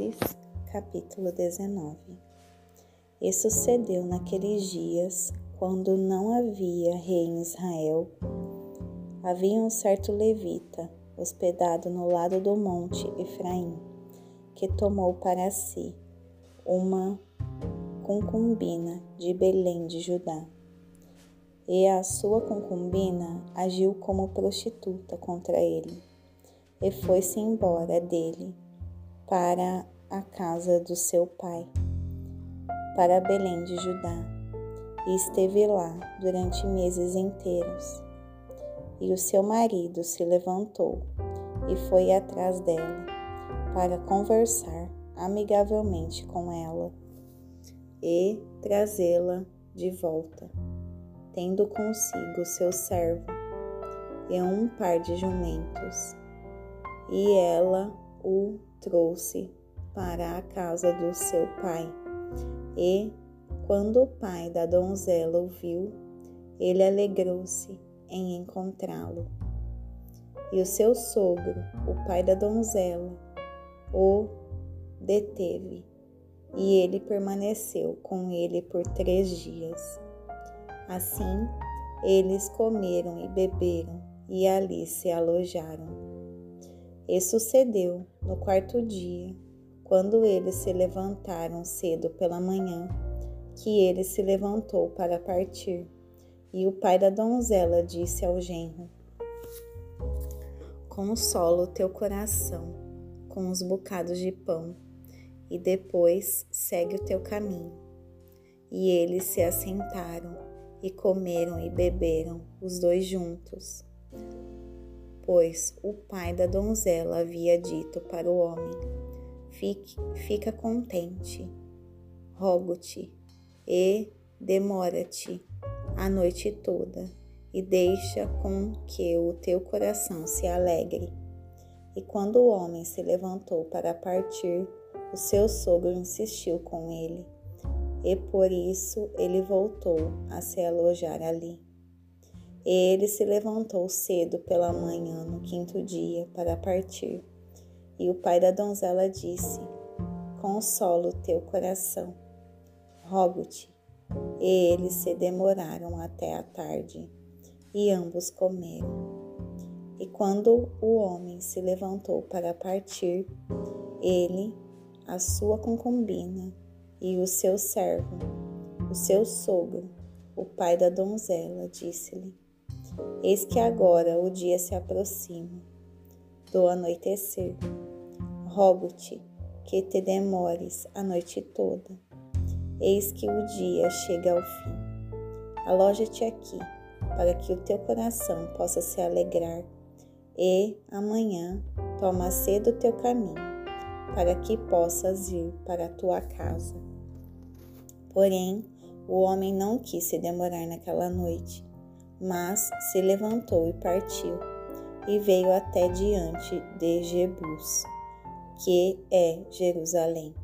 Juízes, capítulo 19 E sucedeu naqueles dias, quando não havia rei em Israel, havia um certo levita, hospedado no lado do monte Efraim, que tomou para si uma concubina de Belém de Judá. E a sua concubina agiu como prostituta contra ele, e foi-se embora dele para a casa do seu pai, para Belém de Judá, e esteve lá durante meses inteiros. E o seu marido se levantou e foi atrás dela para conversar amigavelmente com ela e trazê-la de volta, tendo consigo seu servo e um par de jumentos. E ela o trouxe para a casa do seu pai. E, quando o pai da donzela o viu, ele alegrou-se em encontrá-lo. E o seu sogro, o pai da donzela, o deteve, e ele permaneceu com ele por três dias. Assim, eles comeram e beberam, e ali se alojaram. E sucedeu no quarto dia, quando eles se levantaram cedo pela manhã, que ele se levantou para partir. E o pai da donzela disse ao genro: Consola o teu coração com os bocados de pão, e depois segue o teu caminho. E eles se assentaram e comeram e beberam, os dois juntos pois o pai da donzela havia dito para o homem: Fique, fica contente, rogo-te e demora-te a noite toda e deixa com que o teu coração se alegre. E quando o homem se levantou para partir, o seu sogro insistiu com ele, e por isso ele voltou a se alojar ali. Ele se levantou cedo pela manhã no quinto dia para partir. E o pai da donzela disse: Consola o teu coração, rogo-te. E eles se demoraram até a tarde, e ambos comeram. E quando o homem se levantou para partir, ele, a sua concubina e o seu servo, o seu sogro, o pai da donzela, disse-lhe: Eis que agora o dia se aproxima do anoitecer. Rogo-te que te demores a noite toda. Eis que o dia chega ao fim. Aloja-te aqui, para que o teu coração possa se alegrar, e amanhã toma cedo o teu caminho, para que possas ir para a tua casa. Porém, o homem não quis se demorar naquela noite mas se levantou e partiu, e veio até diante de Jebus, que é Jerusalém.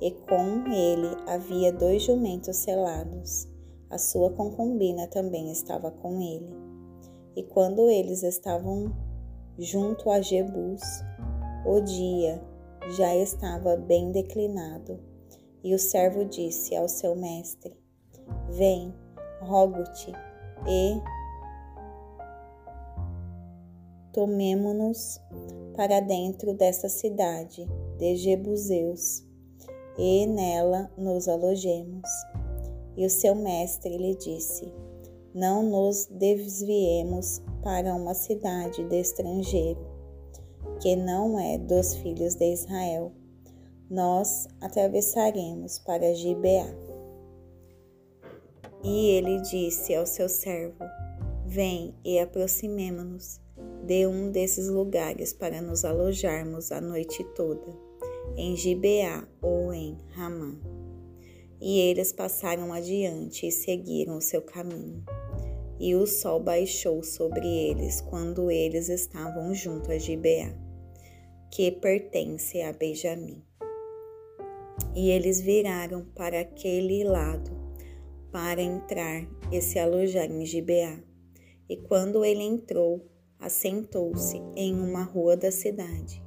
E com ele havia dois jumentos selados. A sua concubina também estava com ele. E quando eles estavam junto a Jebus, o dia já estava bem declinado. E o servo disse ao seu mestre: Vem, rogo-te e tomemo-nos para dentro desta cidade de Jebuseus e nela nos alojemos. E o seu mestre lhe disse: Não nos desviemos para uma cidade de estrangeiro, que não é dos filhos de Israel. Nós atravessaremos para Gibeá. E ele disse ao seu servo: Vem e aproximemo-nos de um desses lugares para nos alojarmos a noite toda, em Gibeá ou em Ramá. E eles passaram adiante e seguiram o seu caminho. E o sol baixou sobre eles quando eles estavam junto a Gibeá, que pertence a Benjamim. E eles viraram para aquele lado para entrar e se alojar em Gibeá. E quando ele entrou, assentou-se em uma rua da cidade,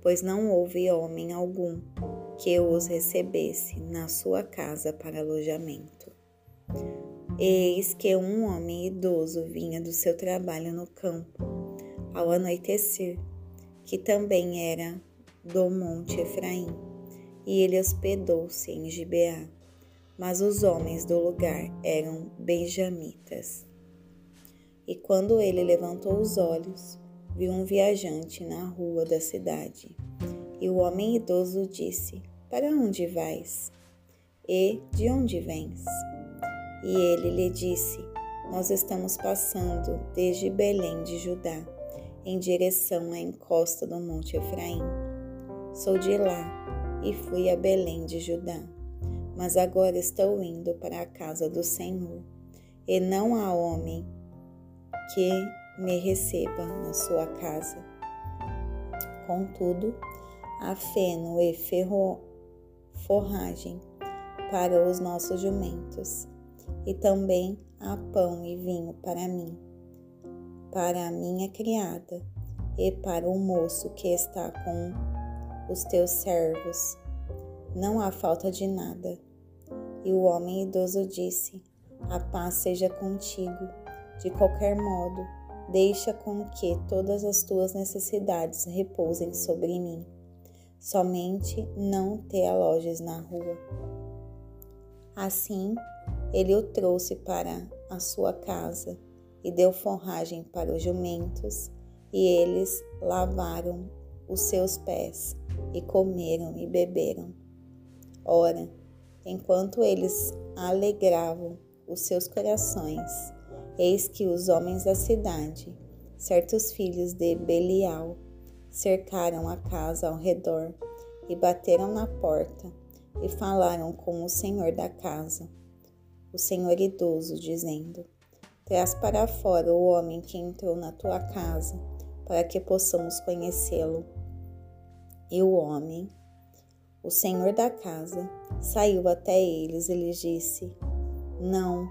pois não houve homem algum que os recebesse na sua casa para alojamento. Eis que um homem idoso vinha do seu trabalho no campo, ao anoitecer, que também era do monte Efraim, e ele hospedou-se em Gibeá. Mas os homens do lugar eram benjamitas. E quando ele levantou os olhos, viu um viajante na rua da cidade. E o homem idoso disse: Para onde vais? E de onde vens? E ele lhe disse: Nós estamos passando desde Belém de Judá, em direção à encosta do Monte Efraim. Sou de lá e fui a Belém de Judá, mas agora estou indo para a casa do Senhor, e não há homem que me receba na sua casa. Contudo, há feno e ferro, forragem para os nossos jumentos, e também há pão e vinho para mim, para a minha criada e para o moço que está com os teus servos. Não há falta de nada. E o homem idoso disse: A paz seja contigo. De qualquer modo, Deixa com que todas as tuas necessidades repousem sobre mim. Somente não te alojes na rua. Assim, ele o trouxe para a sua casa e deu forragem para os jumentos, e eles lavaram os seus pés e comeram e beberam. Ora, enquanto eles alegravam os seus corações, Eis que os homens da cidade, certos filhos de Belial, cercaram a casa ao redor e bateram na porta e falaram com o senhor da casa, o senhor idoso, dizendo: Traz para fora o homem que entrou na tua casa, para que possamos conhecê-lo. E o homem, o senhor da casa, saiu até eles e lhes disse: Não,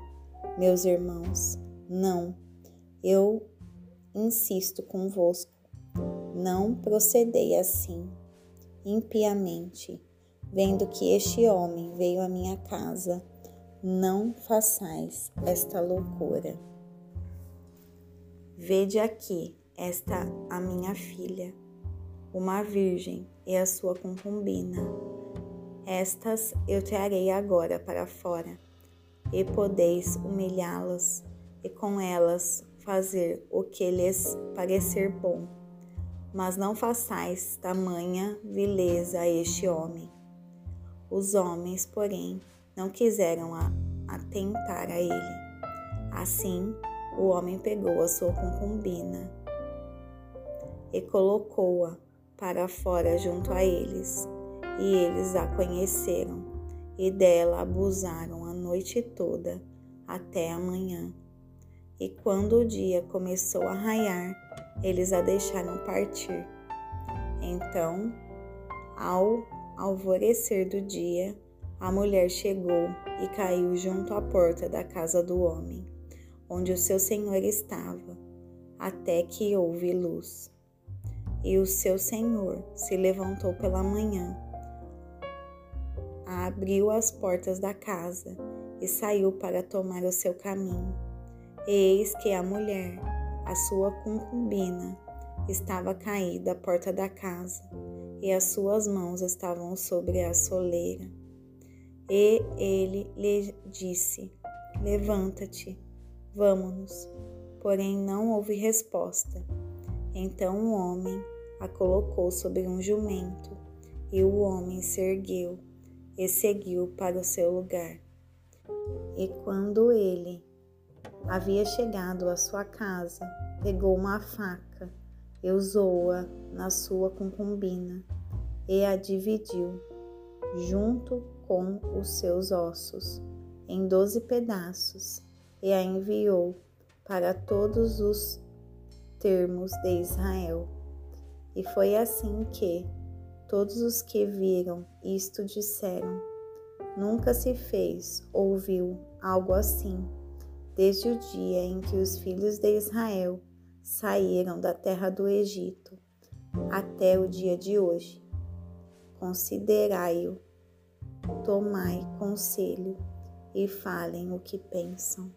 meus irmãos, não, eu insisto convosco, não procedei assim, impiamente, vendo que este homem veio à minha casa, não façais esta loucura. Vede aqui esta a minha filha, uma virgem e a sua concubina. Estas eu trarei agora para fora, e podeis humilhá-las e com elas fazer o que lhes parecer bom. Mas não façais tamanha vileza a este homem. Os homens, porém, não quiseram atentar a ele. Assim, o homem pegou a sua concubina e colocou-a para fora junto a eles, e eles a conheceram, e dela abusaram a noite toda até a manhã. E quando o dia começou a raiar, eles a deixaram partir. Então, ao alvorecer do dia, a mulher chegou e caiu junto à porta da casa do homem, onde o seu senhor estava, até que houve luz. E o seu senhor se levantou pela manhã, abriu as portas da casa e saiu para tomar o seu caminho Eis que a mulher, a sua concubina, estava caída à porta da casa, e as suas mãos estavam sobre a soleira. E ele lhe disse: Levanta-te, vamos-nos. Porém não houve resposta. Então o homem a colocou sobre um jumento, e o homem se ergueu e seguiu para o seu lugar. E quando ele havia chegado à sua casa, pegou uma faca e usou-a na sua concubina e a dividiu, junto com os seus ossos, em doze pedaços e a enviou para todos os termos de Israel. E foi assim que todos os que viram isto disseram: Nunca se fez, ouviu algo assim desde o dia em que os filhos de Israel saíram da terra do Egito até o dia de hoje. Considerai-o, tomai conselho e falem o que pensam.